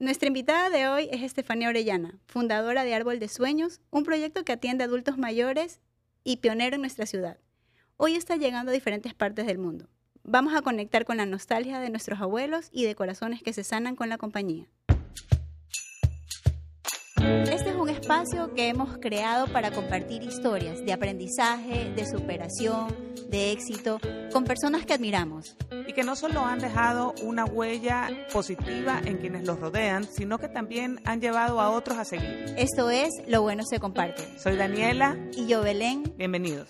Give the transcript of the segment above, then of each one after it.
Nuestra invitada de hoy es Estefanía Orellana, fundadora de Árbol de Sueños, un proyecto que atiende a adultos mayores y pionero en nuestra ciudad. Hoy está llegando a diferentes partes del mundo. Vamos a conectar con la nostalgia de nuestros abuelos y de corazones que se sanan con la compañía. Espacio que hemos creado para compartir historias de aprendizaje, de superación, de éxito, con personas que admiramos. Y que no solo han dejado una huella positiva en quienes los rodean, sino que también han llevado a otros a seguir. Esto es Lo Bueno se comparte. Soy Daniela. Y yo, Belén. Bienvenidos.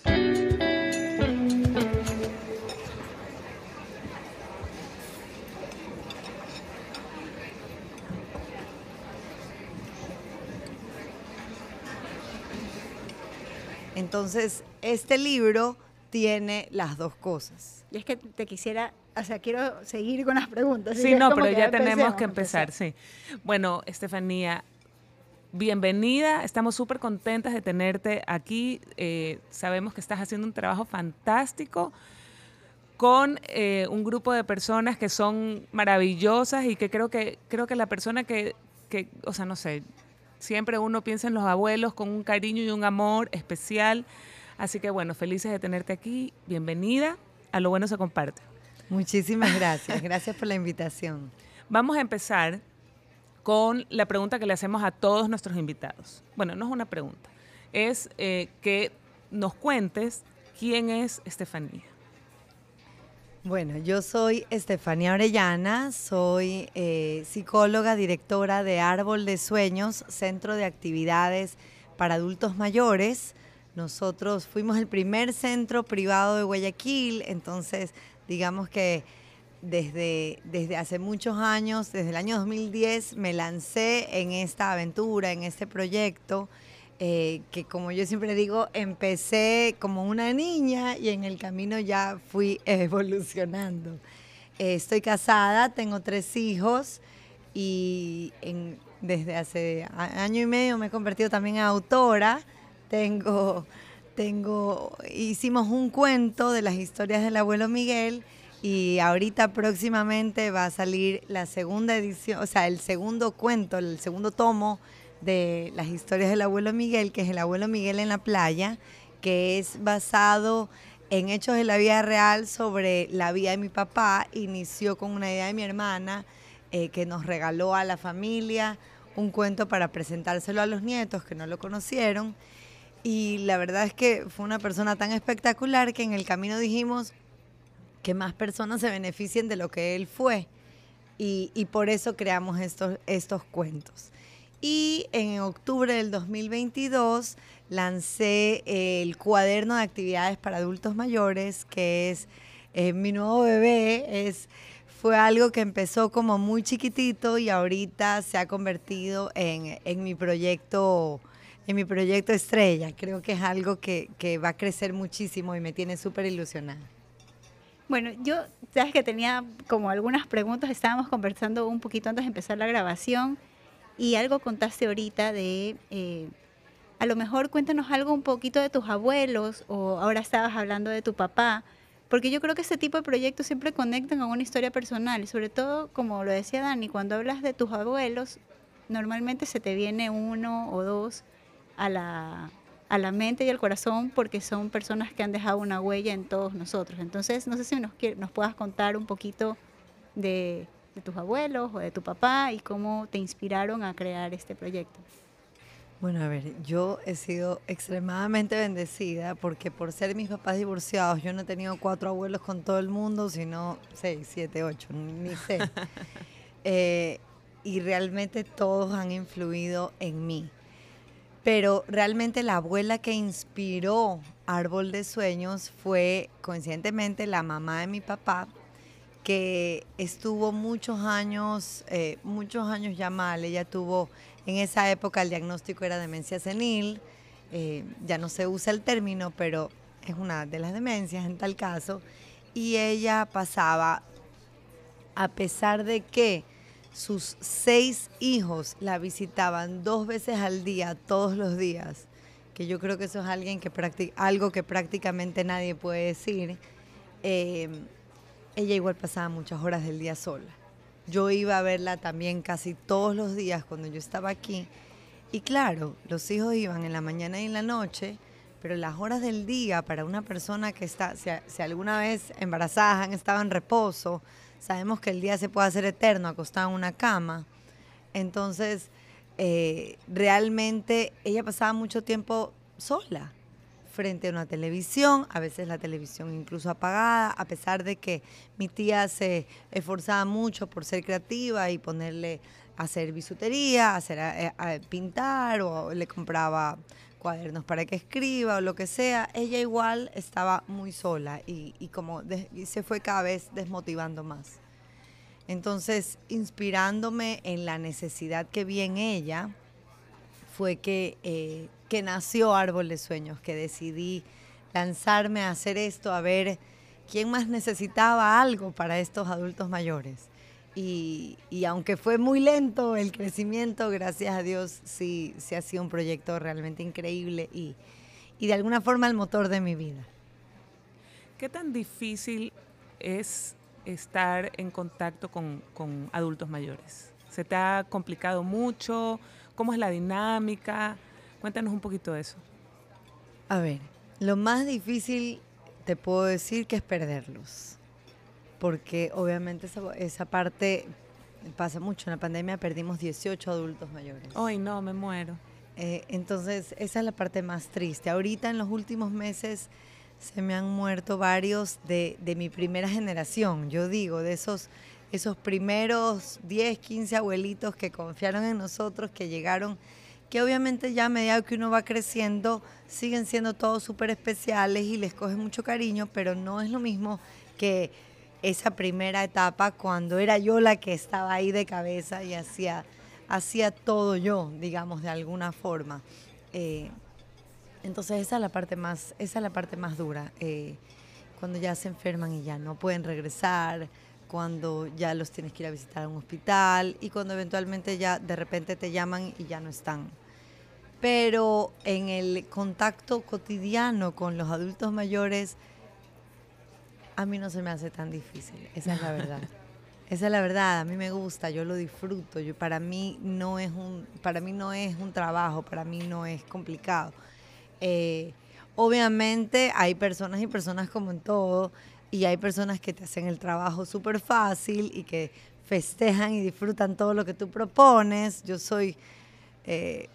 Entonces, este libro tiene las dos cosas. Y es que te quisiera, o sea, quiero seguir con las preguntas. Sí, no, pero ya tenemos que empezar, sí. Bueno, Estefanía, bienvenida. Estamos súper contentas de tenerte aquí. Eh, sabemos que estás haciendo un trabajo fantástico con eh, un grupo de personas que son maravillosas y que creo que creo que la persona que, que, o sea, no sé, siempre uno piensa en los abuelos con un cariño y un amor especial. Así que bueno, felices de tenerte aquí. Bienvenida. A lo bueno se comparte. Muchísimas gracias. Gracias por la invitación. Vamos a empezar con la pregunta que le hacemos a todos nuestros invitados. Bueno, no es una pregunta, es eh, que nos cuentes quién es Estefanía. Bueno, yo soy Estefanía Orellana, soy eh, psicóloga, directora de Árbol de Sueños, Centro de Actividades para Adultos Mayores. Nosotros fuimos el primer centro privado de Guayaquil, entonces digamos que desde, desde hace muchos años, desde el año 2010, me lancé en esta aventura, en este proyecto. Eh, que como yo siempre digo, empecé como una niña y en el camino ya fui evolucionando. Eh, estoy casada, tengo tres hijos y desde hace año y medio me he convertido también en autora. Tengo, tengo, hicimos un cuento de las historias del abuelo Miguel y ahorita próximamente va a salir la segunda edición, o sea, el segundo cuento, el segundo tomo de las historias del abuelo Miguel, que es el abuelo Miguel en la playa, que es basado en hechos de la vida real sobre la vida de mi papá. Inició con una idea de mi hermana eh, que nos regaló a la familia un cuento para presentárselo a los nietos que no lo conocieron. Y la verdad es que fue una persona tan espectacular que en el camino dijimos que más personas se beneficien de lo que él fue. Y, y por eso creamos estos, estos cuentos. Y en octubre del 2022 lancé el cuaderno de actividades para adultos mayores, que es eh, mi nuevo bebé. Es, fue algo que empezó como muy chiquitito y ahorita se ha convertido en, en mi proyecto en mi proyecto estrella. Creo que es algo que, que va a crecer muchísimo y me tiene súper ilusionada. Bueno, yo, sabes que tenía como algunas preguntas, estábamos conversando un poquito antes de empezar la grabación y algo contaste ahorita de, eh, a lo mejor cuéntanos algo un poquito de tus abuelos o ahora estabas hablando de tu papá, porque yo creo que este tipo de proyectos siempre conectan a una historia personal, sobre todo, como lo decía Dani, cuando hablas de tus abuelos, normalmente se te viene uno o dos a la, a la mente y al corazón porque son personas que han dejado una huella en todos nosotros. Entonces, no sé si nos, nos puedas contar un poquito de, de tus abuelos o de tu papá y cómo te inspiraron a crear este proyecto? Bueno, a ver, yo he sido extremadamente bendecida porque por ser mis papás divorciados, yo no he tenido cuatro abuelos con todo el mundo, sino seis, siete, ocho, ni sé. Eh, y realmente todos han influido en mí. Pero realmente la abuela que inspiró Árbol de Sueños fue coincidentemente la mamá de mi papá, que estuvo muchos años, eh, muchos años ya mal. Ella tuvo, en esa época el diagnóstico era demencia senil, eh, ya no se usa el término, pero es una de las demencias en tal caso. Y ella pasaba, a pesar de que sus seis hijos la visitaban dos veces al día, todos los días, que yo creo que eso es alguien que algo que prácticamente nadie puede decir. Eh, ella igual pasaba muchas horas del día sola. yo iba a verla también casi todos los días cuando yo estaba aquí. Y claro, los hijos iban en la mañana y en la noche, pero las horas del día para una persona que está, si, alguna vez embarazadas han estado en reposo, sabemos que el día se puede hacer eterno acostado en una cama. Entonces, eh, realmente ella pasaba mucho tiempo sola frente a una televisión, a veces la televisión incluso apagada, a pesar de que mi tía se esforzaba mucho por ser creativa y ponerle a hacer bisutería, a, hacer, a, pintar o le compraba cuadernos para que escriba o lo que sea, ella igual estaba muy sola y, como se fue cada vez desmotivando más. Entonces, inspirándome en la necesidad que vi en ella, fue que eh, que nació Árbol de Sueños, que decidí lanzarme a hacer esto, a ver quién más necesitaba algo para estos adultos mayores. Y, aunque fue muy lento el crecimiento, gracias a Dios sí, sí ha sido un proyecto realmente increíble y, de alguna forma el motor de mi vida. ¿Qué tan difícil es estar en contacto con, con adultos mayores? ¿Se te ha complicado mucho? ¿Cómo es la dinámica? Cuéntanos un poquito de eso. A ver, lo más difícil te puedo decir que es perderlos. Porque obviamente esa, parte pasa mucho. En la pandemia perdimos 18 adultos mayores. Ay, no, me muero. Eh, entonces, esa es la parte más triste. Ahorita en los últimos meses se me han muerto varios de, de mi primera generación, yo digo, de esos, esos primeros 10, 15 abuelitos que confiaron en nosotros, que llegaron que obviamente ya a medida que uno va creciendo siguen siendo todos súper especiales y les coge mucho cariño, pero no es lo mismo que esa primera etapa cuando era yo la que estaba ahí de cabeza y hacía, hacía todo yo, digamos, de alguna forma. Eh, entonces esa es la parte más, esa es la parte más dura, eh, cuando ya se enferman y ya no pueden regresar, cuando ya los tienes que ir a visitar a un hospital y cuando eventualmente ya de repente te llaman y ya no están pero en el contacto cotidiano con los adultos mayores, a mí no se me hace tan difícil, esa es la verdad. Esa es la verdad, a mí me gusta, yo lo disfruto, yo, para, mí no es un, para mí no es un trabajo, para mí no es complicado. Eh, obviamente hay personas y personas como en todo, y hay personas que te hacen el trabajo súper fácil y que festejan y disfrutan todo lo que tú propones. Yo soy... Eh,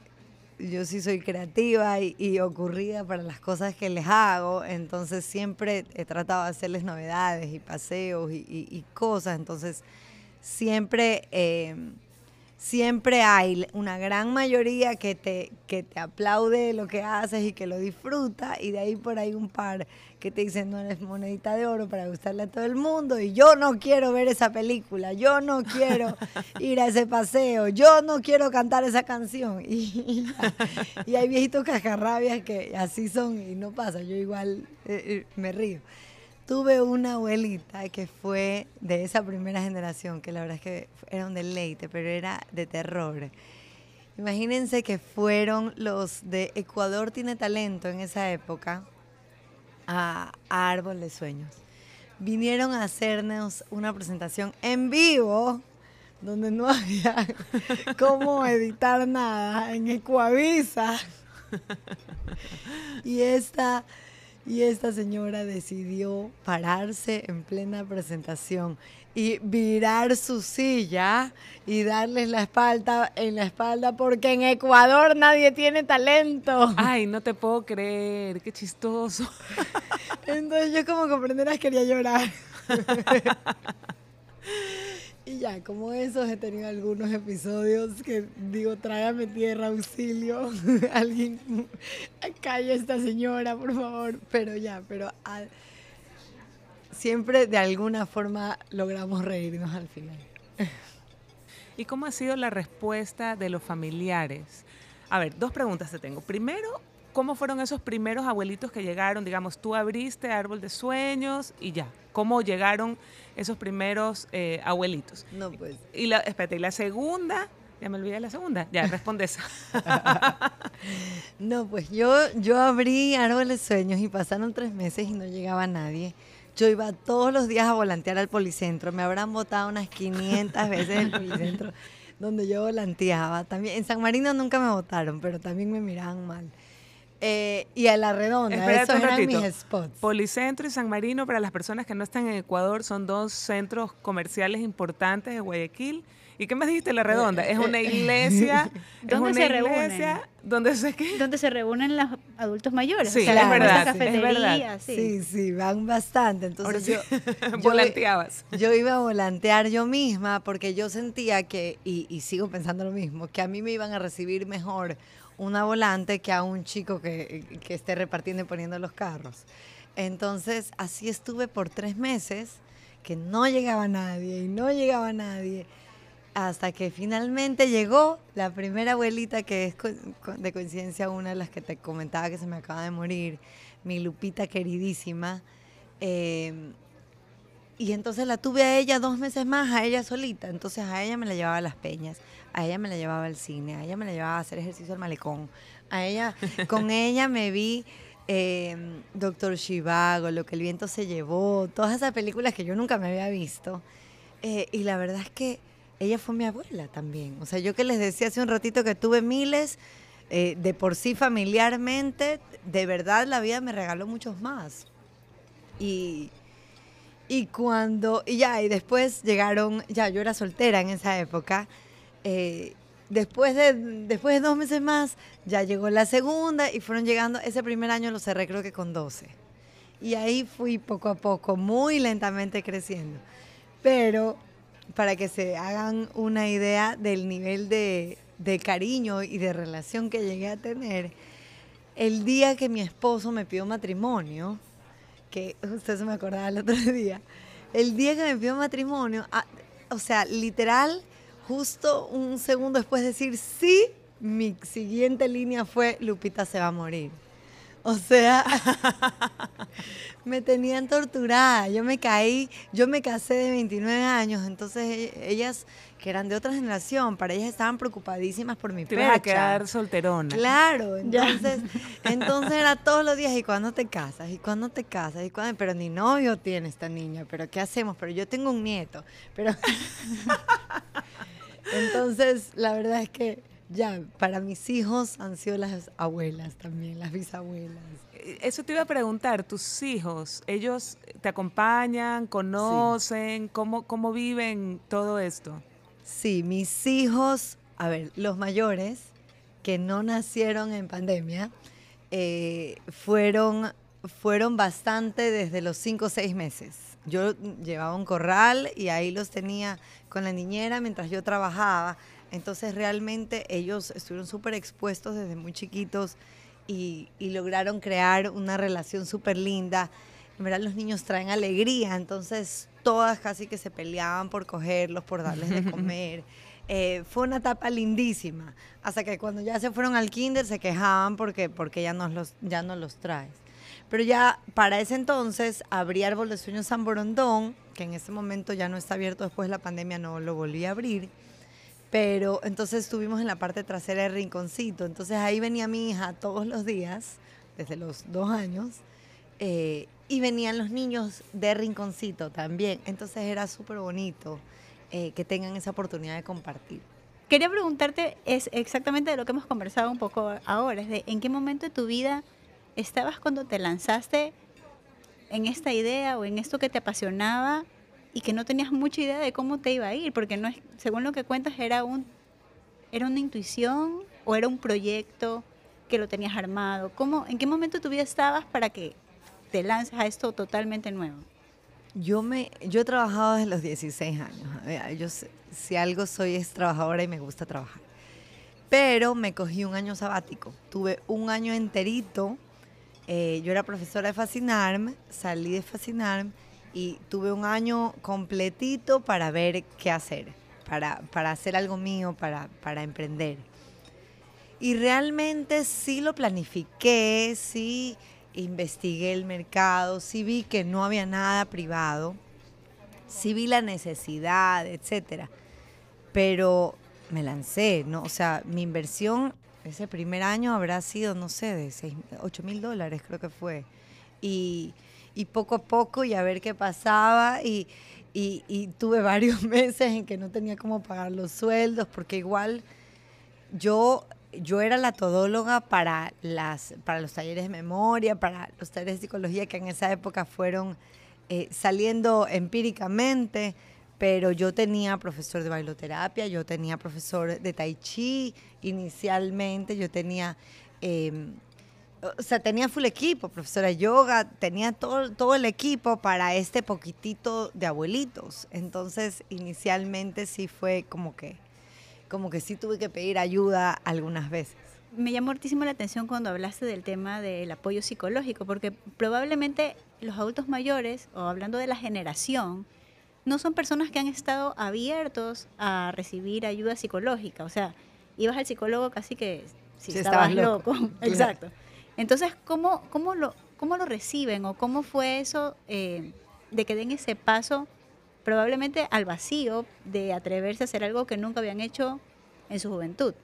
yo sí soy creativa y, ocurrida para las cosas que les hago, entonces siempre he tratado de hacerles novedades y paseos y, cosas, entonces siempre, eh, siempre hay una gran mayoría que te, que te aplaude lo que haces y que lo disfruta y de ahí por ahí un par que te dicen no eres monedita de oro para gustarle a todo el mundo y yo no quiero ver esa película, yo no quiero ir a ese paseo, yo no quiero cantar esa canción. Y, hay viejitos cajarrabias que así son y no pasa, yo igual eh, eh, me río. Tuve una abuelita que fue de esa primera generación, que la verdad es que era un deleite, pero era de terror. Imagínense que fueron los de Ecuador Tiene Talento en esa época a, Árbol de Sueños. Vinieron a hacernos una presentación en vivo donde no había cómo editar nada en Ecuavisa. Y esta, y esta señora decidió pararse en plena presentación y virar su silla y darles la espalda en la espalda porque en Ecuador nadie tiene talento. Ay, no te puedo creer, qué chistoso. Entonces yo como comprenderás quería llorar. y ya, como esos he tenido algunos episodios que digo, trágame tierra, auxilio, alguien calle a esta señora, por favor. Pero ya, pero siempre de alguna forma logramos reírnos al final. ¿Y cómo ha sido la respuesta de los familiares? A ver, dos preguntas te tengo. Primero, ¿cómo fueron esos primeros abuelitos que llegaron? Digamos, tú abriste Árbol de Sueños y ya. ¿Cómo llegaron esos primeros eh, abuelitos? No, pues. Y la, espérate, y la segunda, ya me olvidé la segunda. Ya, respondes. no, pues yo, yo abrí Árbol de Sueños y pasaron tres meses y no llegaba nadie Yo iba todos los días a volantear al policentro. Me habrán votado unas 500 veces el policentro donde yo volanteaba. También, en San Marino nunca me votaron, pero también me miraban mal. Eh, y a la redonda, Espérate esos un eran ratito. mis spots. Policentro y San Marino, para las personas que no están en Ecuador, son dos centros comerciales importantes de Guayaquil. ¿Y qué me dijiste, La Redonda? Es una iglesia. es ¿Dónde una se reúnen? donde se qué? Donde se reúnen los adultos mayores. Sí, o sea, es verdad, es verdad. sí. Sí, sí, van bastante. Ahora Entonces sí, yo, yo- volanteabas. Yo iba a volantear yo misma porque yo sentía que, y, y sigo pensando lo mismo, que a mí me iban a recibir mejor una volante que a un chico que, que esté repartiendo y poniendo los carros. Entonces, así estuve por tres meses, que no llegaba nadie y no llegaba nadie, hasta que finalmente llegó la primera abuelita, que es de coincidencia una de las que te comentaba que se me acaba de morir, mi Lupita queridísima. Eh, y entonces la tuve a ella dos meses más, a ella solita. Entonces a ella me la llevaba a las peñas, a ella me la llevaba al cine, a ella me la llevaba a hacer ejercicio al malecón. A ella, con ella me vi eh, Doctor Shivago, Lo que el viento se llevó, todas esas películas que yo nunca me había visto. Eh, y la verdad es que ella fue mi abuela también. O sea, yo que les decía hace un ratito que tuve miles, eh, de por sí familiarmente, de verdad la vida me regaló muchos más. Y, y cuando, y ya, y después llegaron, ya, yo era soltera en esa época. Eh, después, de, después de dos meses más, ya llegó la segunda y fueron llegando, ese primer año lo cerré creo que con 12. Y ahí fui poco a poco, muy lentamente creciendo. Pero para que se hagan una idea del nivel de, de cariño y de relación que llegué a tener, el día que mi esposo me pidió matrimonio, que usted se me acordaba el otro día, el día que me pidió matrimonio, ah, o sea, literal, justo un segundo después de decir sí, mi siguiente línea fue Lupita se va a morir. O sea, me tenían torturada. Yo me caí, yo me casé de 29 años, entonces e- ellas, que eran de otra generación, para ellas estaban preocupadísimas por mi Te ibas a pecha. quedar solterona. Claro, Ya. entonces, entonces era todos los días, ¿y cuándo te casas? ¿Y cuándo te casas? ¿Y cuándo? Pero ni novio tiene esta niña, ¿pero qué hacemos? Pero yo tengo un nieto, pero... entonces, la verdad es que ya, para mis hijos han sido las abuelas también, las bisabuelas. Eh, Eso te iba a preguntar, tus hijos, ellos te acompañan, conocen, ¿cómo, cómo viven todo esto? Sí, mis hijos, a ver, los mayores, que no nacieron en pandemia, eh, fueron, fueron bastante desde los 5 o 6 meses. Yo llevaba un corral y ahí los tenía con la niñera mientras yo trabajaba. Entonces realmente ellos estuvieron súper expuestos desde muy chiquitos y, y lograron crear una relación súper linda. En verdad los niños traen alegría, entonces todas casi que se peleaban por cogerlos, por darles de comer. Eh, fue una etapa lindísima, hasta que cuando ya se fueron al kinder se quejaban porque, porque ya, no los, ya no los traes. Pero ya para ese entonces abrí Árbol de Sueños San Borondón, que en ese momento ya no está abierto después de la pandemia, no lo volví a abrir. Pero entonces estuvimos en la parte trasera del rinconcito. Entonces ahí venía mi hija todos los días, desde los dos años, eh, y venían los niños de rinconcito también. Entonces era súper bonito eh, que tengan esa oportunidad de compartir. Quería preguntarte es exactamente de lo que hemos conversado un poco ahora, es de en qué momento de tu vida estabas cuando te lanzaste en esta idea o en esto que te apasionaba y que no tenías mucha idea de cómo te iba a ir, porque no es, según lo que cuentas era un era una intuición o era un proyecto que lo tenías armado. ¿Cómo, en qué momento de tu vida estabas para que te lances a esto totalmente nuevo? Yo, me, yo he trabajado desde los 16 años. Yo si algo soy es trabajadora y me gusta trabajar. Pero me cogí un año sabático. Tuve un año enterito. Eh, yo era profesora de Fascinarm, salí de Fascinarm y tuve un año completito para ver qué hacer, para, para hacer algo mío, para, para emprender. Y realmente sí lo planifiqué, sí investigué el mercado, sí vi que no había nada privado, sí vi la necesidad, etcétera. Pero me lancé, ¿no? O sea, mi inversión ese primer año habrá sido, no sé, de 6, 8 mil dólares creo que fue. Y, y poco a poco y a ver qué pasaba y, y, tuve varios meses en que no tenía cómo pagar los sueldos porque igual yo yo era la todóloga para, las, para los talleres de memoria, para los talleres de psicología que en esa época fueron eh, saliendo empíricamente, pero yo tenía profesor de bailoterapia, yo tenía profesor de tai chi inicialmente, yo tenía em, o sea, tenía full equipo, profesora de yoga, tenía todo, todo el equipo para este poquitito de abuelitos. Entonces, inicialmente sí fue como que, como que sí tuve que pedir ayuda algunas veces. Me llamó muchísimo la atención cuando hablaste del tema del apoyo psicológico, porque probablemente los adultos mayores, o hablando de la generación, no son personas que han estado abiertos a recibir ayuda psicológica. O sea, ibas al psicólogo casi que si, estabas, loco. Exacto. Entonces, ¿cómo, cómo, lo, cómo lo reciben o cómo fue eso eh, de que den ese paso probablemente al vacío de atreverse a hacer algo que nunca habían hecho en su juventud?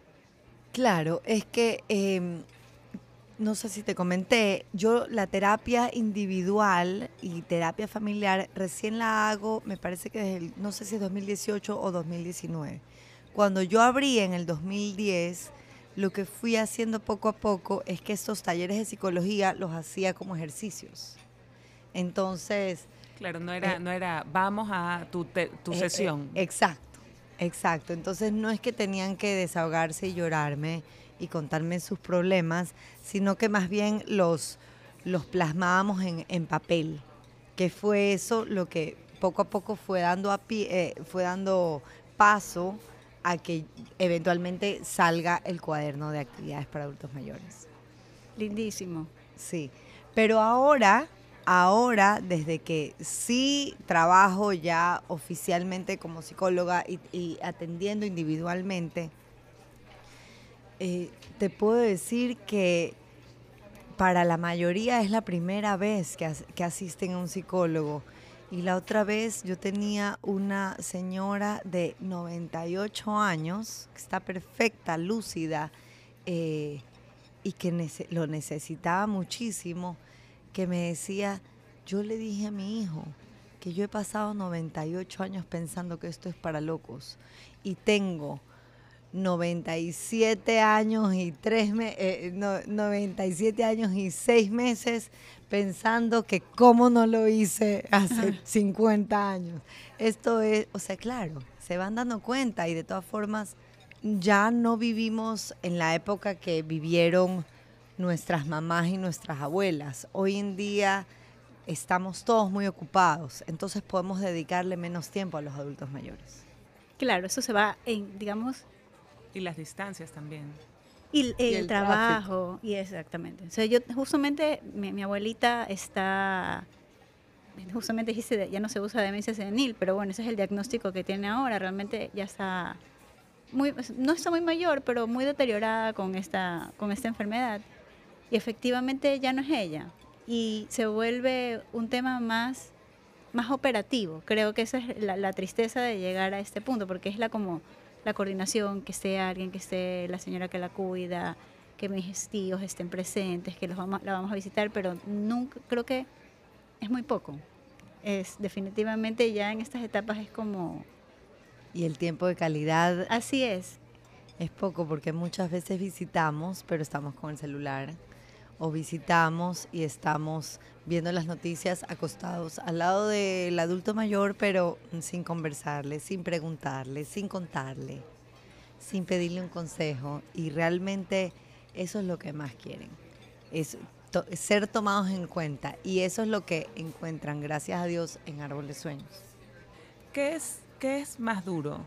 Claro, es que, em, no sé si te comenté, yo la terapia individual y terapia familiar recién la hago, me parece que desde el, no sé si es 2018 o 2019. Cuando yo abrí en el 2010, lo que fui haciendo poco a poco es que estos talleres de psicología los hacía como ejercicios. Entonces... Claro, no era, eh, no era vamos a tu, tu eh, sesión. Eh, exacto, exacto. Entonces no es que tenían que desahogarse y llorarme y contarme sus problemas, sino que más bien los, los plasmábamos en, en papel, que fue eso lo que poco a poco fue dando, a pie, fue dando paso a que eventualmente salga el cuaderno de actividades para adultos mayores. Lindísimo. Sí, pero ahora, ahora, desde que sí trabajo ya oficialmente como psicóloga y, atendiendo individualmente, eh, te puedo decir que para la mayoría es la primera vez que, asisten a un psicólogo. Y la otra vez yo tenía una señora de 98 años, que está perfecta, lúcida, eh, y que lo necesitaba muchísimo, que me decía, yo le dije a mi hijo que yo he pasado 98 años pensando que esto es para locos y tengo 97 años y tres eh, 97 años y 6 meses pensando que cómo no lo hice hace 50 años. Esto es, o sea, claro, se van dando cuenta y de todas formas ya no vivimos en la época que vivieron nuestras mamás y nuestras abuelas. Hoy en día estamos todos muy ocupados, entonces podemos dedicarle menos tiempo a los adultos mayores. Claro, eso se va en, digamos... Y las distancias también. Y, el, trabajo, y exactamente. O sea, yo justamente, mi, abuelita está, justamente dijiste, ya no se usa demencia senil, pero bueno, ese es el diagnóstico que tiene ahora, realmente ya está, muy, no está muy mayor, pero muy deteriorada con esta, con esta enfermedad. Y efectivamente ya no es ella. Y se vuelve un tema más, más operativo. Creo que esa es la, la tristeza de llegar a este punto, porque es la como la coordinación, que esté alguien, que esté la señora que la cuida, que mis tíos estén presentes, que los vamos, la vamos a visitar, pero nunca, creo que es muy poco. Es definitivamente ya en estas etapas es como... Y el tiempo de calidad. Así es. Es poco porque muchas veces visitamos, pero estamos con el celular o visitamos y estamos viendo las noticias acostados al lado del adulto mayor, pero sin conversarle, sin preguntarle, sin contarle, sin pedirle un consejo. Y realmente eso es lo que más quieren, es ser tomados en cuenta. Y eso es lo que encuentran, gracias a Dios, en Árbol de Sueños. ¿Qué es, qué es más duro?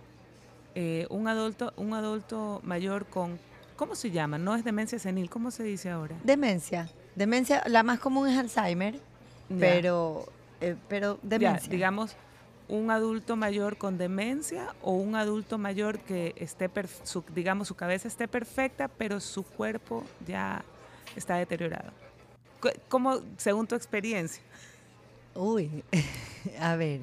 Eh, un, adulto, un adulto mayor con ¿Cómo se llama? No es demencia senil, ¿cómo se dice ahora? Demencia. Demencia, la más común es Alzheimer, pero, eh, pero demencia. digamos, un adulto mayor con demencia o un adulto mayor que esté, su, digamos, su cabeza esté perfecta, pero su cuerpo ya está deteriorado. ¿Cómo, según tu experiencia? Uy, a ver,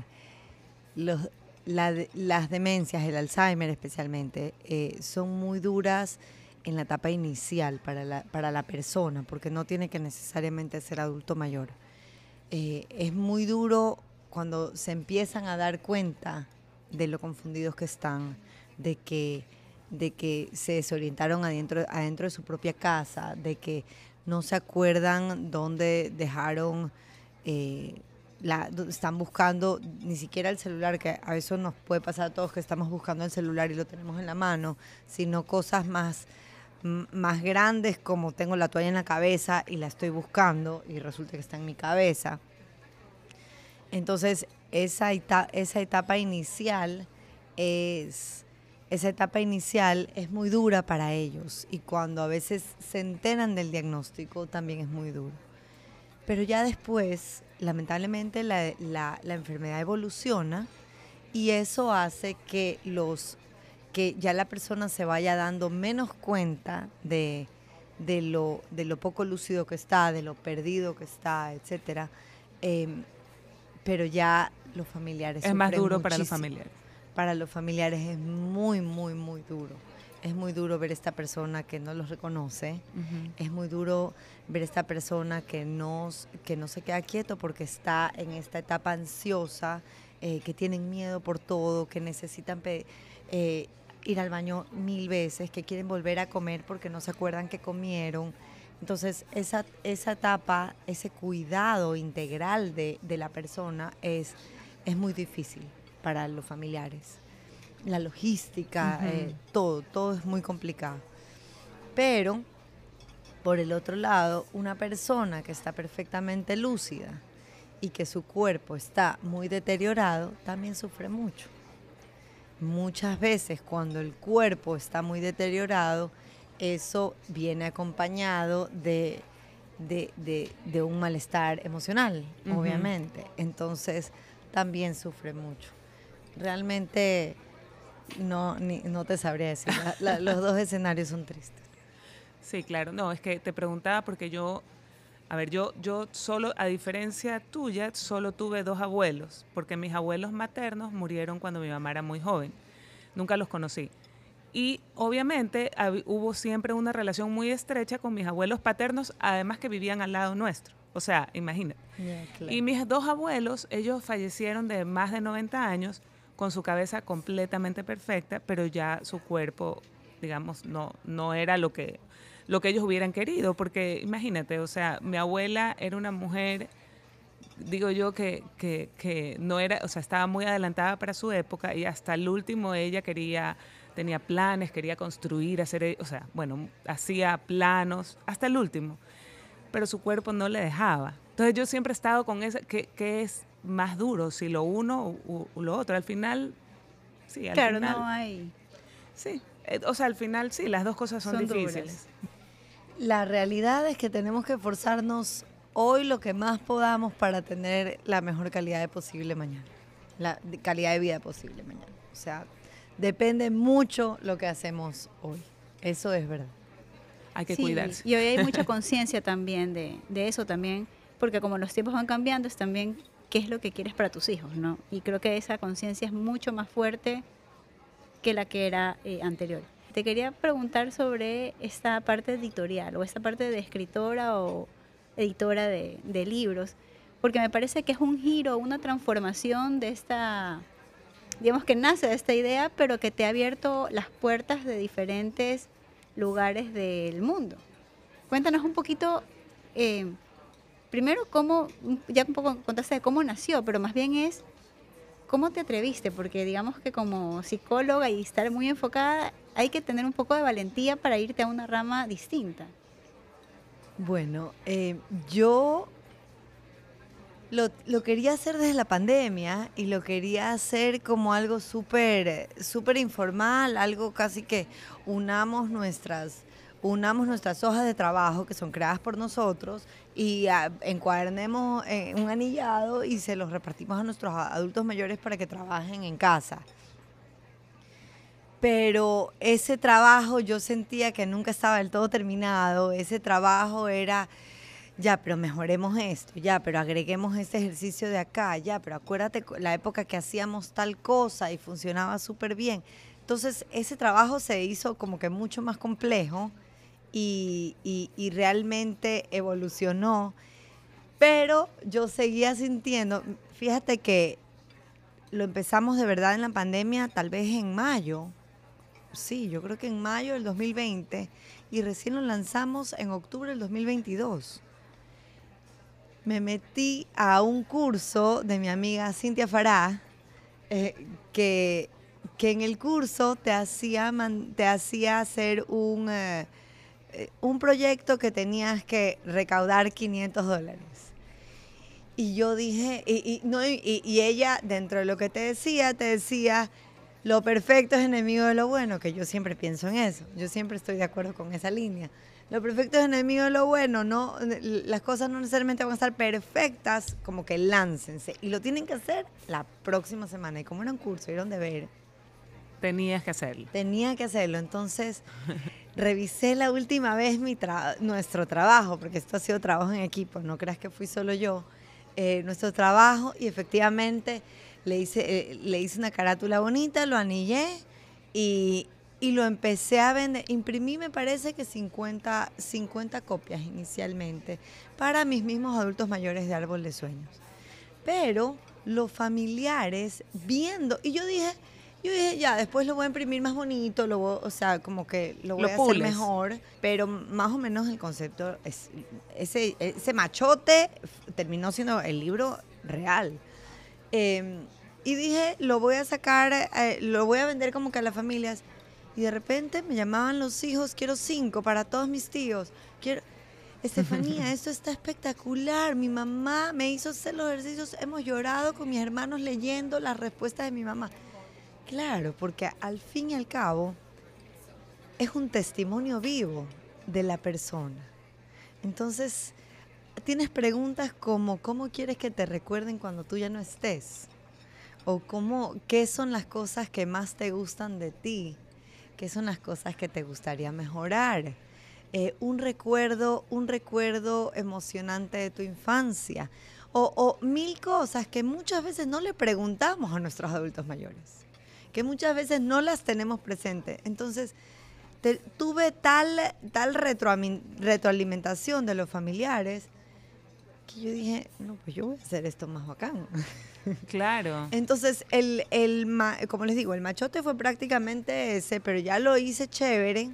los, las demencias, el Alzheimer especialmente, eh, son muy duras en la etapa inicial para la, para la persona, porque no tiene que necesariamente ser adulto mayor. eh, es muy duro cuando se empiezan a dar cuenta de lo confundidos que están, de que, de que se desorientaron adentro, adentro de su propia casa, de que no se acuerdan dónde dejaron, eh, están buscando ni siquiera el celular, que a veces nos puede pasar a todos que estamos buscando el celular y lo tenemos en la mano, sino cosas más, más grandes como tengo la toalla en la cabeza y la estoy buscando y resulta que está en mi cabeza. Entonces, esa etapa, esa etapa inicial es esa etapa inicial es muy dura para ellos y cuando a veces se enteran del diagnóstico también es muy duro. Pero ya después, lamentablemente, la, la, enfermedad evoluciona y eso hace que, los, que ya la persona se vaya dando menos cuenta de, de, lo, de lo poco lúcido que está, de lo perdido que está, etc. Em, pero ya los familiares... Es más duro para los familiares para los familiares es muy, muy, muy duro. Es muy duro ver esta persona que no los reconoce. Es muy duro ver esta persona que no, que no se queda quieto porque está en esta etapa ansiosa, eh, que tienen miedo por todo, que necesitan eh, ir al baño mil veces, que quieren volver a comer porque no se acuerdan que comieron. Entonces, esa, esa etapa, ese cuidado integral de, de la persona es, es muy difícil para los familiares. La logística, eh, todo, todo es muy complicado. Pero, por el otro lado, una persona que está perfectamente lúcida y que su cuerpo está muy deteriorado, también sufre mucho. Muchas veces cuando el cuerpo está muy deteriorado, eso viene acompañado de, de, un malestar emocional, obviamente. Entonces, también sufre mucho realmente no, no te sabría decir. los dos escenarios son tristes. Sí, claro. No, es que te preguntaba porque yo, a ver, yo, yo solo, a diferencia tuya, solo tuve dos abuelos, porque mis abuelos maternos murieron cuando mi mamá era muy joven. Nunca los conocí. Y obviamente hubo siempre una relación muy estrecha con mis abuelos paternos, además que vivían al lado nuestro. O sea, imagínate. Y mis dos abuelos, ellos fallecieron de más de 90 años con su cabeza completamente perfecta, pero ya su cuerpo, digamos, no, no era lo que, lo que ellos hubieran querido, porque imagínate, o sea, mi abuela era una mujer, digo yo, que, que, no era, o sea, estaba muy adelantada para su época y hasta el último ella quería tenía planes, quería construir, hacer, o sea, bueno, hacía planos, hasta el último, pero su cuerpo no le dejaba. Entonces yo siempre he estado con esa, que, que es más duro si lo uno o, lo otro. Al final, sí, al claro, no hay. Sí, eh, o sea, al final sí, las dos cosas son, difíciles. La realidad es que tenemos que esforzarnos hoy lo que más podamos para tener la mejor calidad de posible mañana, la calidad de vida posible mañana. O sea, depende mucho lo que hacemos hoy. Eso es verdad. Hay que cuidarse. Y hoy hay mucha conciencia también de, de eso también, porque como los tiempos van cambiando, es también qué es lo que quieres para tus hijos, ¿no? Y creo que esa conciencia es mucho más fuerte que la que era eh, anterior. Te quería preguntar sobre esta parte editorial o esta parte de escritora o editora de, de libros, porque me parece que es un giro, una transformación de esta, digamos que nace de esta idea, pero que te ha abierto las puertas de diferentes lugares del mundo. Cuéntanos un poquito eh, primero, cómo, ya un poco contaste de cómo nació, pero más bien es cómo te atreviste, porque digamos que como psicóloga y estar muy enfocada, hay que tener un poco de valentía para irte a una rama distinta. Bueno, eh, yo lo, quería hacer desde la pandemia y lo quería hacer como algo súper, súper informal, algo casi que unamos nuestras unamos nuestras hojas de trabajo que son creadas por nosotros y ah, encuadernemos en un anillado y se los repartimos a nuestros adultos mayores para que trabajen en casa. Pero ese trabajo yo sentía que nunca estaba del todo terminado, ese trabajo era, ya, pero mejoremos esto, ya, pero agreguemos este ejercicio de acá, ya, pero acuérdate la época que hacíamos tal cosa y funcionaba súper bien. Entonces ese trabajo se hizo como que mucho más complejo y, realmente evolucionó. Pero yo seguía sintiendo, fíjate que lo empezamos de verdad en la pandemia tal vez en mayo. Sí, yo creo que en mayo del 2020 y recién lo lanzamos en octubre del 2022. Me metí a un curso de mi amiga Cintia Fará, eh, que, que en el curso te hacía, te hacía hacer un, eh, un proyecto que tenías que recaudar 500 dólares. Y yo dije, y, no, y, ella, dentro de lo que te decía, te decía, lo perfecto es enemigo de lo bueno, que yo siempre pienso en eso. Yo siempre estoy de acuerdo con esa línea. Lo perfecto es enemigo de lo bueno, no, las cosas no necesariamente van a estar perfectas, como que láncense. Y lo tienen que hacer la próxima semana. Y como era un curso, era un deber. Tenías que hacerlo. Tenía que hacerlo. Entonces, revisé la última vez nuestro trabajo, porque esto ha sido trabajo en equipo, no creas que fui solo yo. Eh, nuestro trabajo y efectivamente le hice, eh, le hice una carátula bonita, lo anillé y, lo empecé a vender. Imprimí, me parece que 50, 50 copias inicialmente para mis mismos adultos mayores de Árbol de Sueños. Pero los familiares viendo, y yo dije, yo dije, ya, después lo voy a imprimir más bonito, lo o sea, como que lo voy a hacer mejor, pero más o menos el concepto es, ese, ese machote terminó siendo el libro real. Em, y dije, lo voy a sacar, eh, lo voy a vender como que a las familias. Y de repente me llamaban los hijos, quiero cinco para todos mis tíos. Quiero, Estefanía, esto está espectacular. Mi mamá me hizo hacer los ejercicios. Hemos llorado con mis hermanos leyendo las respuestas de mi mamá. Claro, porque al fin y al cabo es un testimonio vivo de la persona. Entonces, tienes preguntas como ¿cómo quieres que te recuerden cuando tú ya no estés? O cómo, ¿qué son las cosas que más te gustan de ti? ¿Qué son las cosas que te gustaría mejorar? Eh, un recuerdo, un recuerdo emocionante de tu infancia. O, o mil cosas que muchas veces no le preguntamos a nuestros adultos mayores que muchas veces no las tenemos presentes. Entonces, tuve tal, tal retroalimentación de los familiares que yo dije, no, pues yo voy a hacer esto más bacán. Claro. Entonces, el, el, como les digo, el machote fue prácticamente ese, pero ya lo hice chévere.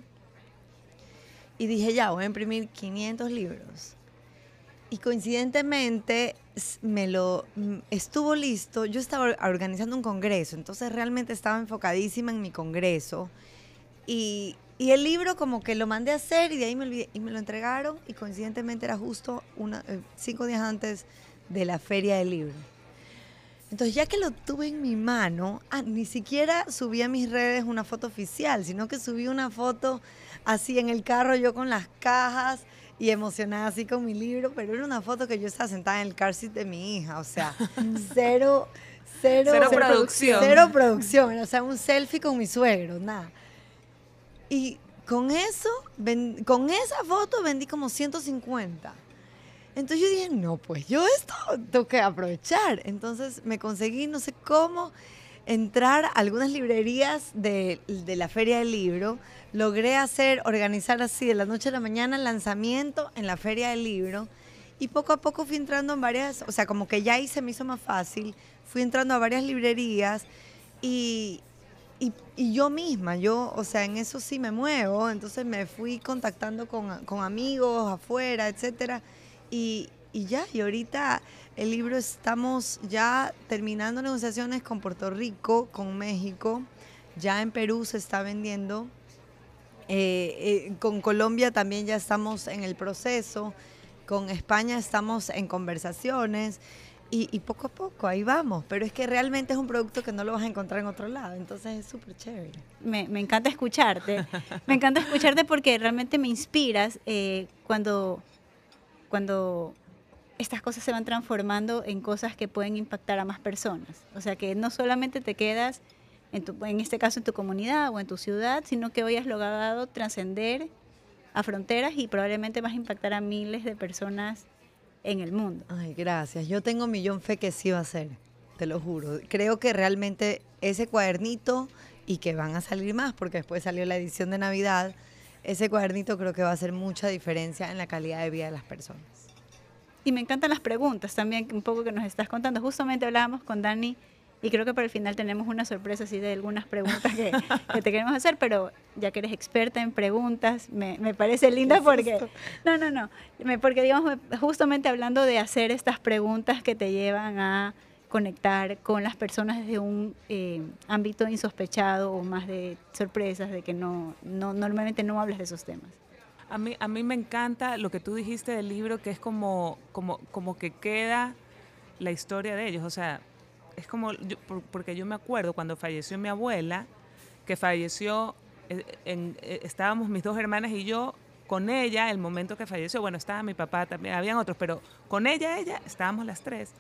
Y dije, ya, voy a imprimir 500 libros. Y coincidentemente me lo estuvo listo. Yo estaba organizando un congreso, entonces realmente estaba enfocadísima en mi congreso. Y, y el libro como que lo mandé a hacer y de ahí me olvidé, y me lo entregaron y coincidentemente era justo una, eh, cinco días antes de la feria del libro. Entonces ya que lo tuve en mi mano, ah, ni siquiera subí a mis redes una foto oficial, sino que subí una foto así en el carro yo con las cajas y emocionada así con mi libro, pero era una foto que yo estaba sentada en el car seat de mi hija, o sea, cero, cero, cero, producción. Cero producción, o sea, un selfie con mi suegro, nada. Y con eso, con esa foto vendí como 150. Entonces yo dije, no, pues yo esto tengo que aprovechar. Entonces me conseguí, no sé cómo, entrar a algunas librerías de, de la Feria del Libro logré hacer, organizar así de la noche a la mañana lanzamiento en la Feria del Libro y poco a poco fui entrando en varias, o sea, como que ya ahí se me hizo más fácil, fui entrando a varias librerías y, y, yo misma, yo, o sea, en eso sí me muevo, entonces me fui contactando con, con amigos afuera, etcétera, y, y ya, y ahorita el libro estamos ya terminando negociaciones con Puerto Rico, con México, ya en Perú se está vendiendo eh, eh, con Colombia también ya estamos en el proceso, con España estamos en conversaciones y, poco a poco ahí vamos, pero es que realmente es un producto que no lo vas a encontrar en otro lado, entonces es súper chévere. Me, encanta escucharte, me encanta escucharte porque realmente me inspiras eh, cuando, cuando estas cosas se van transformando en cosas que pueden impactar a más personas, o sea que no solamente te quedas en, en este caso en tu comunidad o en tu ciudad, sino que hoy has logrado trascender a fronteras y probablemente vas a impactar a miles de personas en el mundo. Ay, gracias. Yo tengo millón fe que sí va a ser, te lo juro. Creo que realmente ese cuadernito y que van a salir más, porque después salió la edición de Navidad, ese cuadernito creo que va a hacer mucha diferencia en la calidad de vida de las personas. Y me encantan las preguntas también, un poco que nos estás contando. Justamente hablábamos con Dani y creo que para el final tenemos una sorpresa así de algunas preguntas que, te queremos hacer, pero ya que eres experta en preguntas, me, me parece linda porque... No, no, no. porque digamos, justamente hablando de hacer estas preguntas que te llevan a conectar con las personas desde un eh, ámbito insospechado o más de sorpresas, de que no, no normalmente no hablas de esos temas. A mí, a mí me encanta lo que tú dijiste del libro, que es como, como, como que queda la historia de ellos. O sea, es como, porque yo me acuerdo cuando falleció mi abuela, que falleció, eh, eh, estábamos mis dos hermanas y yo con ella, el momento que falleció, bueno, estaba mi papá también, habían otros, pero con ella, ella, estábamos las tres.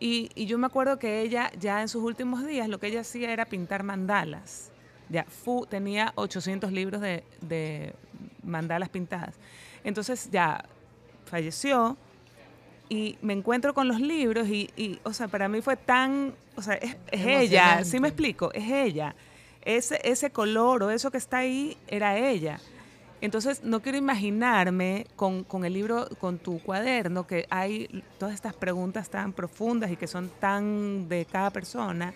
Y, yo me acuerdo que ella, ya en sus últimos días, lo que ella hacía era pintar mandalas. Ya, tenía 800 libros de, de mandalas pintadas. Entonces ya falleció y me encuentro con los libros y, o sea, para mí fue tan, o sea, es, ella, ¿sí me explico? Es ella. Ese, ese color o eso que está ahí era ella. Entonces, no quiero imaginarme con, con, el libro, con tu cuaderno, que hay todas estas preguntas tan profundas y que son tan de cada persona.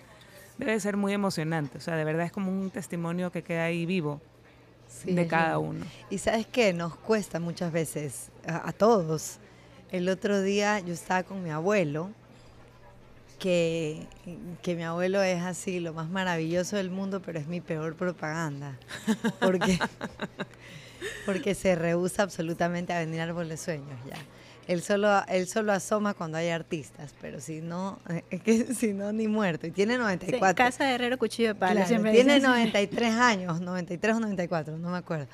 Debe ser muy emocionante. O sea, de verdad es como un testimonio que queda ahí vivo de cada uno. Y sabes qué, nos cuesta muchas veces a todos el otro día yo estaba con mi abuelo, que, que, mi abuelo es así, lo más maravilloso del mundo, pero es mi peor propaganda. Porque, porque se rehúsa absolutamente a venir a Árbol de Sueños ya. Él solo, él solo asoma cuando hay artistas, pero si no, es que si no, ni muerto. Y tiene 94. casa de Herrero Cuchillo de Palo, siempre Tiene 93 años, 93 o 94, no me acuerdo.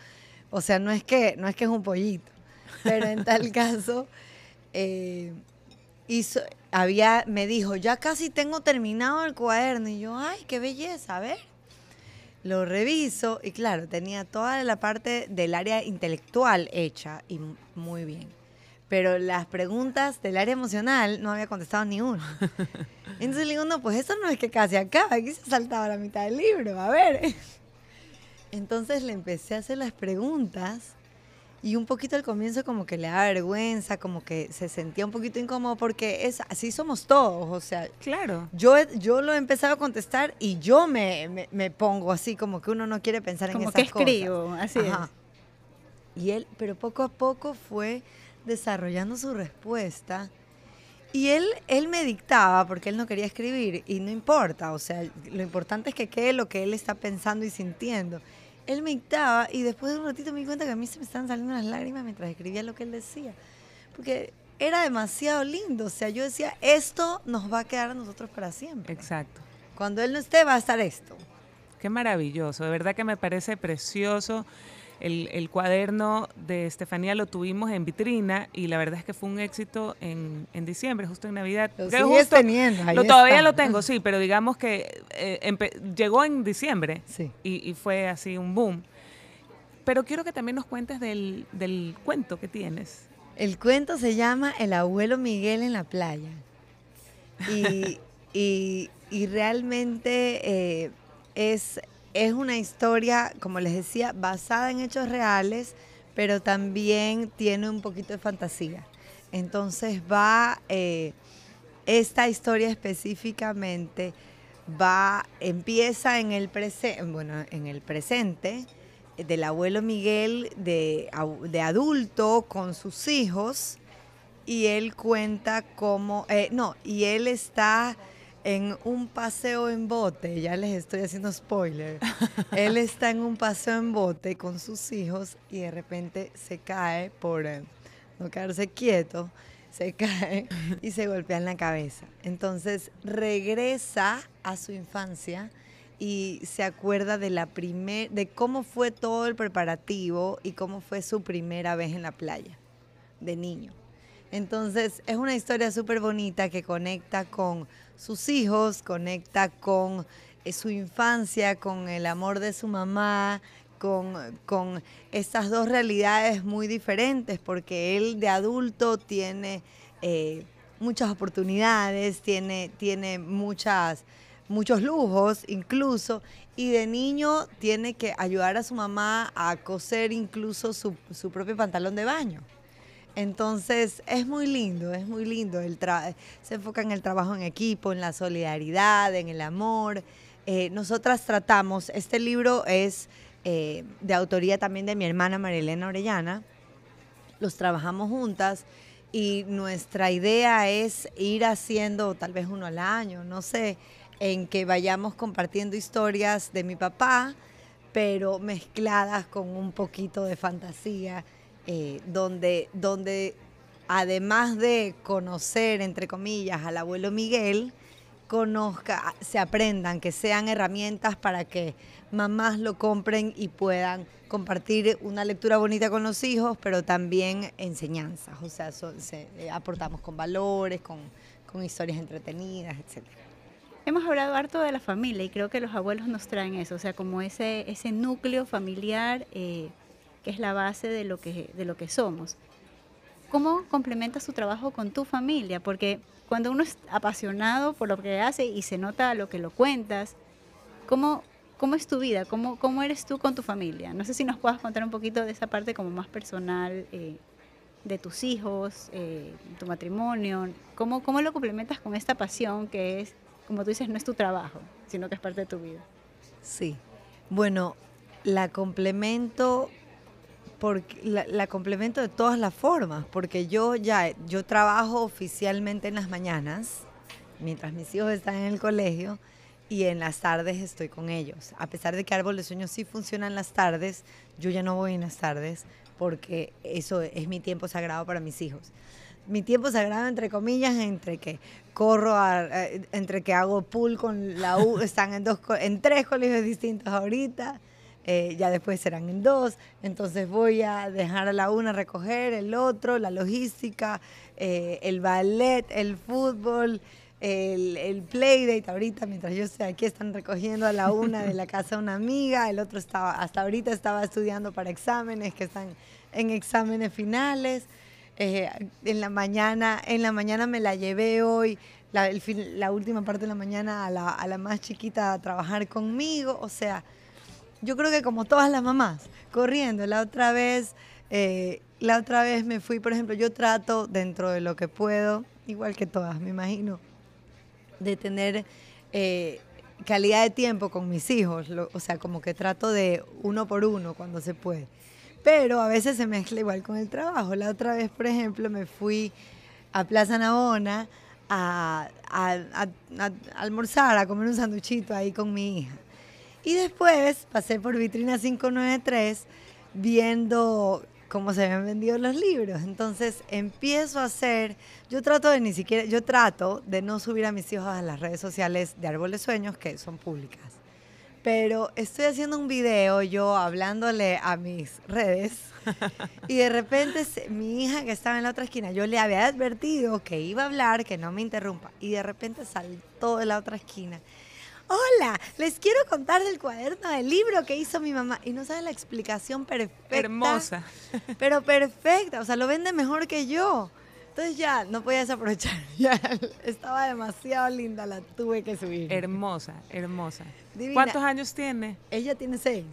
O sea, no es que, no es, que es un pollito, pero en tal caso eh, hizo, había, me dijo, ya casi tengo terminado el cuaderno. Y yo, ay, qué belleza, a ver. Lo reviso y claro, tenía toda la parte del área intelectual hecha y muy bien. Pero las preguntas del área emocional no había contestado ni una. Entonces le digo, no, pues eso no es que casi acaba, aquí se saltaba la mitad del libro, a ver. Entonces le empecé a hacer las preguntas y un poquito al comienzo como que le da vergüenza, como que se sentía un poquito incómodo porque es así somos todos, o sea, claro. Yo yo lo he empezado a contestar y yo me, me, pongo así como que uno no quiere pensar en esas que escribo, así es. Y él, pero poco a poco fue desarrollando su respuesta. Y él, él me dictaba porque él no quería escribir y no importa, o sea, lo importante es que quede lo que él está pensando y sintiendo él me dictaba y después de un ratito me di cuenta que a mí se me estaban saliendo las lágrimas mientras escribía lo que él decía. Porque era demasiado lindo. O sea, yo decía, esto nos va a quedar a nosotros para siempre. Exacto. Cuando él no esté, va a estar esto. Qué maravilloso. De verdad que me parece precioso. El, cuaderno de Estefanía lo tuvimos en vitrina y la verdad es que fue un éxito en, diciembre, justo en Navidad. Lo sigues teniendo. lo, todavía lo tengo, sí, pero digamos que eh, llegó en diciembre y, fue así un boom. Pero quiero que también nos cuentes del, cuento que tienes. El cuento se llama El abuelo Miguel en la playa. Y, realmente eh, es es una historia, como les decía, basada en hechos reales, pero también tiene un poquito de fantasía. Entonces va, eh, esta historia específicamente va, empieza en el, bueno, en el presente del abuelo Miguel de, de, adulto con sus hijos y él cuenta cómo, eh, no, y él está en un paseo en bote, ya les estoy haciendo spoiler, él está en un paseo en bote con sus hijos y de repente se cae por eh, no quedarse quieto, se cae y se golpea en la cabeza. Entonces regresa a su infancia y se acuerda de la primer, de cómo fue todo el preparativo y cómo fue su primera vez en la playa de niño. Entonces es una historia súper bonita que conecta con sus hijos, conecta con eh, su infancia, con el amor de su mamá, con, con estas dos realidades muy diferentes, porque él de adulto tiene eh, muchas oportunidades, tiene, tiene muchas, muchos lujos incluso, y de niño tiene que ayudar a su mamá a coser incluso su, su propio pantalón de baño. Entonces es muy lindo, es muy lindo. El se enfoca en el trabajo en equipo, en la solidaridad, en el amor. Eh, nosotras tratamos, este libro es eh, de autoría también de mi hermana Marilena Orellana. Los trabajamos juntas y nuestra idea es ir haciendo tal vez uno al año, no sé, en que vayamos compartiendo historias de mi papá, pero mezcladas con un poquito de fantasía eh, donde, donde además de conocer, entre comillas, al abuelo Miguel, conozca, se aprendan, que sean herramientas para que mamás lo compren y puedan compartir una lectura bonita con los hijos, pero también enseñanzas, o sea, eh, aportamos con valores, con, historias entretenidas, etc. Hemos hablado harto de la familia y creo que los abuelos nos traen eso, o sea, como ese, ese núcleo familiar. Eh, que es la base de lo que, de lo que somos. ¿Cómo complementas tu trabajo con tu familia? Porque cuando uno es apasionado por lo que hace y se nota lo que lo cuentas, ¿cómo, cómo es tu vida? ¿Cómo, ¿Cómo eres tú con tu familia? No sé si nos puedas contar un poquito de esa parte como más personal eh, de tus hijos, eh, tu matrimonio. ¿Cómo, ¿Cómo lo complementas con esta pasión que es, como tú dices, no es tu trabajo, sino que es parte de tu vida? Sí. Bueno, la complemento porque la, complemento de todas las formas, porque yo ya yo trabajo oficialmente en las mañanas, mientras mis hijos están en el colegio, y en las tardes estoy con ellos. A pesar de que Árbol de Sueños sí funciona en las tardes, yo ya no voy en las tardes porque eso es mi tiempo sagrado para mis hijos. Mi tiempo sagrado, entre comillas, entre que corro, eh, entre que hago pool con la U, están en, dos, en tres colegios distintos ahorita eh, ya después serán en dos, entonces voy a dejar a la una recoger, el otro, la logística, eh, el ballet, el fútbol, el, el playdate. Ahorita, mientras yo estoy aquí, están recogiendo a la una de la casa una amiga, el otro estaba, hasta ahorita estaba estudiando para exámenes, que están en exámenes finales. Eh, en la mañana, en la mañana me la llevé hoy, la, la última parte de la mañana a la, a la más chiquita a trabajar conmigo, o sea, yo creo que como todas las mamás, corriendo. La otra vez, eh, la otra vez me fui, por ejemplo, yo trato dentro de lo que puedo, igual que todas, me imagino, de tener eh, calidad de tiempo con mis hijos. o sea, como que trato de uno por uno cuando se puede. Pero a veces se mezcla igual con el trabajo. La otra vez, por ejemplo, me fui a Plaza Navona a, a almorzar, a comer un sanduchito ahí con mi hija. Y después pasé por Vitrina 593 viendo cómo se habían vendido los libros. Entonces empiezo a hacer, yo trato de ni siquiera, yo trato de no subir a mis hijos a las redes sociales de Árbol de Sueños que son públicas. Pero estoy haciendo un video yo hablándole a mis redes y de repente mi hija que estaba en la otra esquina, yo le había advertido que iba a hablar, que no me interrumpa y de repente saltó de la otra esquina hola, les quiero contar del cuaderno del libro que hizo mi mamá. Y no sabe la explicación perfecta. Hermosa. Pero perfecta, o sea, lo vende mejor que yo. Entonces ya, no podía desaprovechar. Ya estaba demasiado linda, la tuve que subir. Hermosa, hermosa. ¿Cuántos años tiene? Ella tiene seis.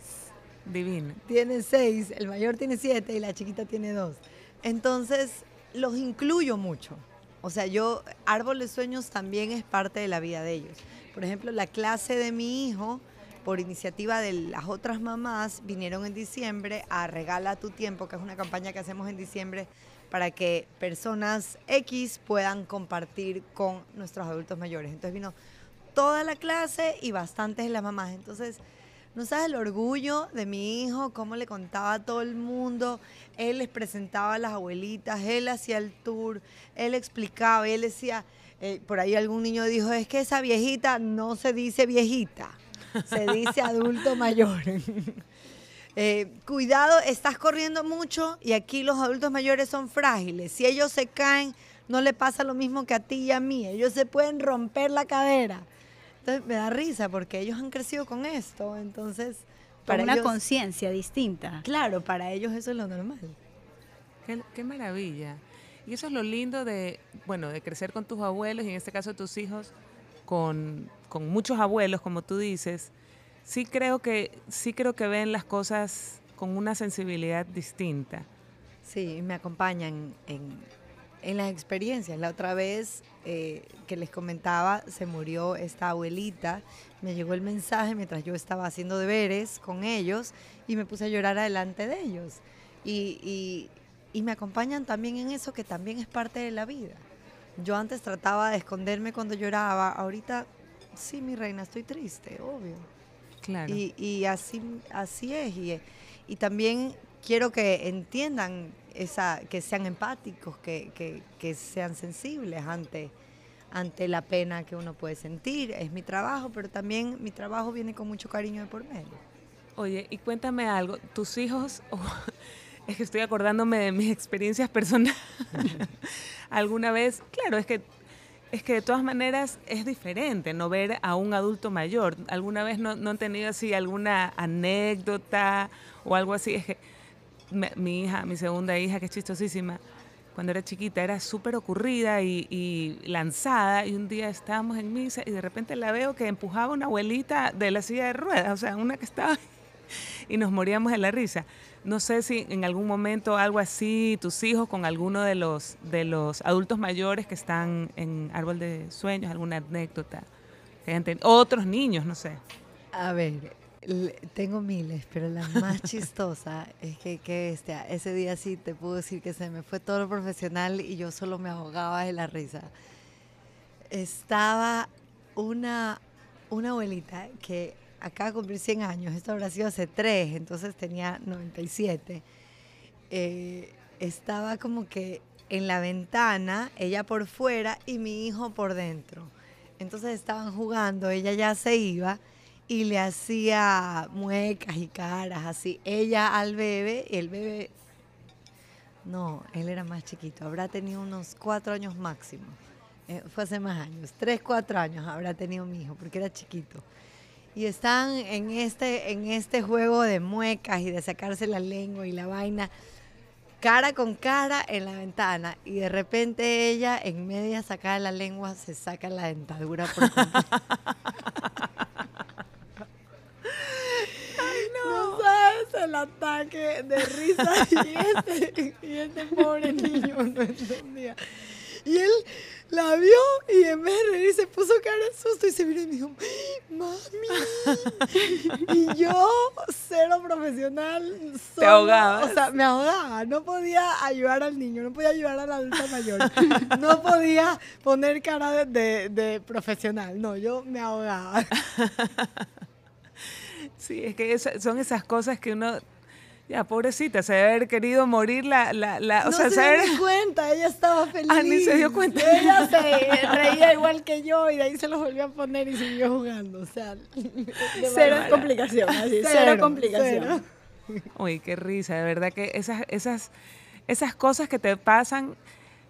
Divina. Tiene seis, el mayor tiene siete y la chiquita tiene dos. Entonces, los incluyo mucho. O sea, yo, Árbol de Sueños también es parte de la vida de ellos. Por ejemplo, la clase de mi hijo, por iniciativa de las otras mamás, vinieron en diciembre a Regala tu Tiempo, que es una campaña que hacemos en diciembre para que personas X puedan compartir con nuestros adultos mayores. Entonces vino toda la clase y bastantes de las mamás. Entonces, no sabes el orgullo de mi hijo, cómo le contaba a todo el mundo. Él les presentaba a las abuelitas, él hacía el tour, él explicaba, él decía, eh, por ahí algún niño dijo, es que esa viejita no se dice viejita, se dice adulto mayor. Eh, cuidado, estás corriendo mucho y aquí los adultos mayores son frágiles. Si ellos se caen, no le pasa lo mismo que a ti y a mí. Ellos se pueden romper la cadera. Entonces me da risa porque ellos han crecido con esto. Entonces, para una conciencia distinta. Claro, para ellos eso es lo normal. qué maravilla. Y eso es lo lindo de, bueno, de crecer con tus abuelos y en este caso tus hijos con, muchos abuelos, como tú dices. Sí creo que sí creo que ven las cosas con una sensibilidad distinta. Sí, me acompañan en, en las experiencias. La otra vez eh, que les comentaba, se murió esta abuelita. Me llegó el mensaje mientras yo estaba haciendo deberes con ellos y me puse a llorar adelante de ellos. Y, me acompañan también en eso que también es parte de la vida. Yo antes trataba de esconderme cuando lloraba, ahorita sí, mi reina, estoy triste, obvio. Claro. Y, y así, así es. Y, y también quiero que entiendan esa, que sean empáticos, que, que, que, sean sensibles ante, ante la pena que uno puede sentir. Es mi trabajo, pero también mi trabajo viene con mucho cariño de por medio. Oye, y cuéntame algo, tus hijos, es que estoy acordándome de mis experiencias personales. ¿Alguna vez? Claro, es que es que de todas maneras es diferente no ver a un adulto mayor. ¿Alguna vez no, no han tenido así alguna anécdota o algo así? Es que mi hija, mi segunda hija, que es chistosísima, cuando era chiquita era súper ocurrida y, lanzada y un día estábamos en misa y de repente la veo que empujaba una abuelita de la silla de ruedas, o sea, una que estaba y nos moríamos de la risa. No sé si en algún momento algo así, tus hijos con alguno de los, de los adultos mayores que están en Árbol de Sueños, alguna anécdota, otros niños, no sé. A ver, tengo miles, pero la más chistosa es que, que este, ese día sí te puedo decir que se me fue todo lo profesional y yo solo me ahogaba de la risa. Estaba una, una abuelita que de cumplir 100 años, esto habrá sido hace 3, entonces tenía 97. Eh, estaba como que en la ventana, ella por fuera y mi hijo por dentro. Entonces estaban jugando, ella ya se iba y le hacía muecas y caras así. Ella al bebé, el bebé, no, él era más chiquito, habrá tenido unos cuatro años máximo. Eh, fue hace más años, tres, cuatro años habrá tenido mi hijo, porque era chiquito. Y están en este, en este juego de muecas y de sacarse la lengua y la vaina, cara con cara en la ventana. Y de repente ella, en media sacada la lengua, se saca la dentadura por el ataque de risa y este, y este pobre niño no entendía. Y él la vio y en vez de reír se puso cara de susto y se vino y me dijo, mami. Y yo, cero profesional. Te ahogaba. O sea, me ahogaba. No podía ayudar al niño, no podía ayudar al adulto mayor. No podía poner cara de, de profesional. No, yo me ahogaba. Sí, es que son esas cosas que uno ya, pobrecita, se debe haber querido morir la... la, la no se dio cuenta, ella estaba feliz. Ah, ni se dio cuenta. Ella se reía igual que yo y de ahí se los volvió a poner y siguió jugando. O sea, cero complicación, así, cero, complicación. Uy, qué risa, de verdad que esas, esas, esas cosas que te pasan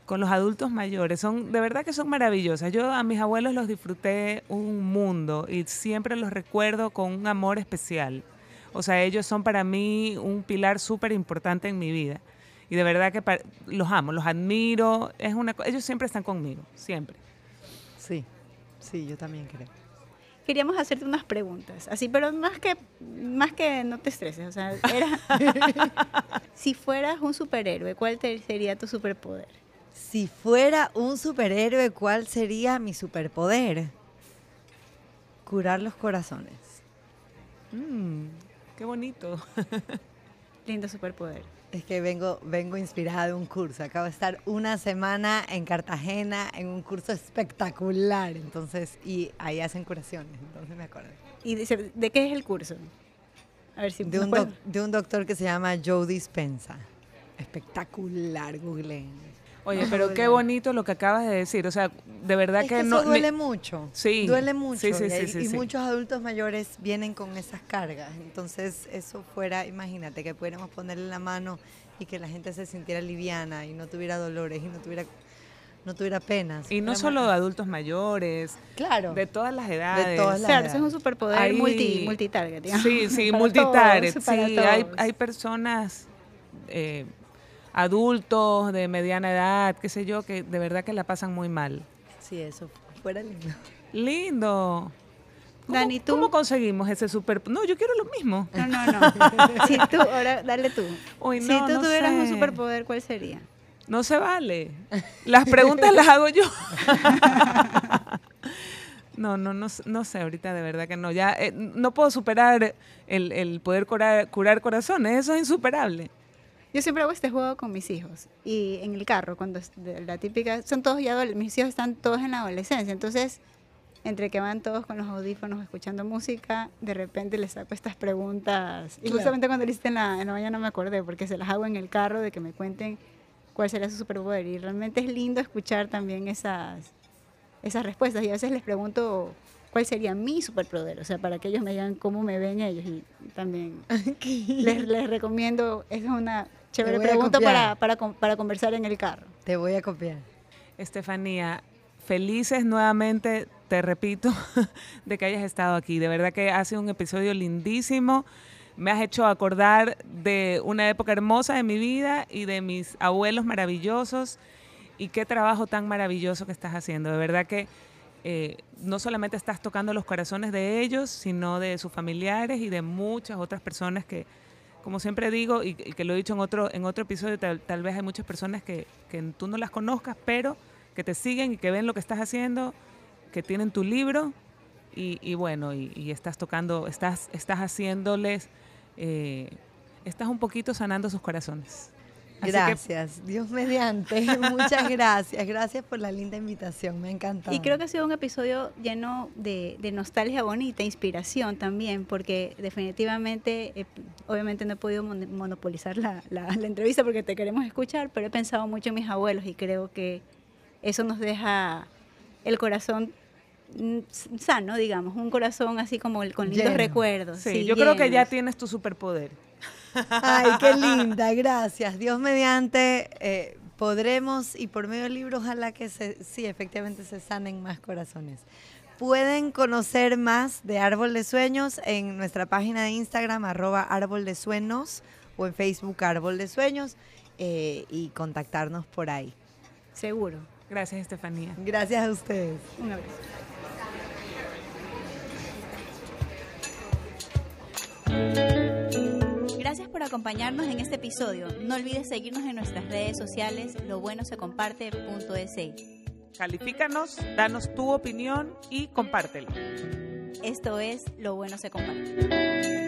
con los adultos mayores son de verdad que son maravillosas. Yo a mis abuelos los disfruté un mundo y siempre los recuerdo con un amor especial. O sea, ellos son para mí un pilar súper importante en mi vida. Y de verdad que los amo, los admiro. Es una, ellos siempre están conmigo, siempre. Sí, sí, yo también creo. Queríamos hacerte unas preguntas, así, pero más que, más que no te estreses. O sea, era, si fueras un superhéroe, ¿cuál sería tu superpoder? Si fuera un superhéroe, ¿cuál sería mi superpoder? Curar los corazones. Mm, qué bonito. Lindo superpoder. Es que vengo, vengo inspirada de un curso. Acabo de estar una semana en Cartagena en un curso espectacular. Entonces, y ahí hacen curaciones. Entonces me acuerdo. ¿Y de, de qué es el curso? A ver si de un, de un doctor que se llama Joe Dispensa. Espectacular, Google. Oye, pero qué bonito lo que acabas de decir. O sea, de verdad que, no. duele mucho. Sí. Duele mucho. Sí, sí, sí, y, muchos adultos mayores vienen con esas cargas. Entonces, eso fuera, imagínate, que pudiéramos ponerle la mano y que la gente se sintiera liviana y no tuviera dolores y no tuviera no tuviera penas. Y no solo de adultos mayores, claro, de todas las edades. De todas las claro, es un superpoder multi, multitarget. Sí, sí, multitarget. sí, hay, hay personas eh, adultos de mediana edad, qué sé yo, que de verdad que la pasan muy mal. Sí, eso fuera lindo. Lindo. Dani, ¿tú? ¿Cómo conseguimos ese super? No, yo quiero lo mismo. No, no, no. si tú, ahora dale tú. si tú tuvieras un superpoder, ¿cuál sería? No se vale. Las preguntas las hago yo. No, no, no, no sé, ahorita de verdad que no. Ya eh, no puedo superar el, poder curar, curar corazones, eso es insuperable. Yo siempre hago este juego con mis hijos y en el carro, cuando la típica, son todos ya mis hijos están todos en la adolescencia, entonces entre que van todos con los audífonos escuchando música, de repente les saco estas preguntas. Y justamente cuando lo hiciste en la, en la mañana me acordé, porque se las hago en el carro de que me cuenten cuál sería su superpoder. Y realmente es lindo escuchar también esas, esas respuestas. Y a veces les pregunto cuál sería mi superpoder, o sea, para que ellos me digan cómo me ven ellos. Y también les, les, recomiendo, esa es una chévere pregunta para, para, para conversar en el carro. Te voy a copiar. Estefanía, felices nuevamente, te repito, de que hayas estado aquí. De verdad que ha sido un episodio lindísimo. Me has hecho acordar de una época hermosa de mi vida y de mis abuelos maravillosos y qué trabajo tan maravilloso que estás haciendo. De verdad que eh, no solamente estás tocando los corazones de ellos, sino de sus familiares y de muchas otras personas que, como siempre digo, y, que lo he dicho en otro, en otro episodio, tal, vez hay muchas personas que, que, tú no las conozcas, pero que te siguen y que ven lo que estás haciendo, que tienen tu libro y, bueno, y, estás tocando, estás, estás haciéndoles, eh, estás un poquito sanando sus corazones. Gracias, Dios mediante. Muchas gracias. Gracias por la linda invitación, me ha encantado. Y creo que ha sido un episodio lleno de, nostalgia bonita, inspiración también, porque definitivamente, eh, obviamente no he podido monopolizar la, la, entrevista porque te queremos escuchar, pero he pensado mucho en mis abuelos y creo que eso nos deja el corazón mm, sano, digamos, un corazón así como con lindos recuerdos. Sí, yo creo que ya tienes tu superpoder. Ay, qué linda, gracias. Dios mediante, eh, podremos y por medio del libro ojalá que se, sí, efectivamente se sanen más corazones. Pueden conocer más de Árbol de Sueños en nuestra página de Instagram, arroba Árbol de Sueños, o en Facebook Árbol de Sueños, eh, y contactarnos por ahí. Seguro. Gracias, Estefanía. Gracias a ustedes. Un abrazo. Gracias por acompañarnos en este episodio. No olvides seguirnos en nuestras redes sociales lobuenosecomparte.es. Califícanos, danos tu opinión y compártelo. Esto es Lo Bueno Se Comparte.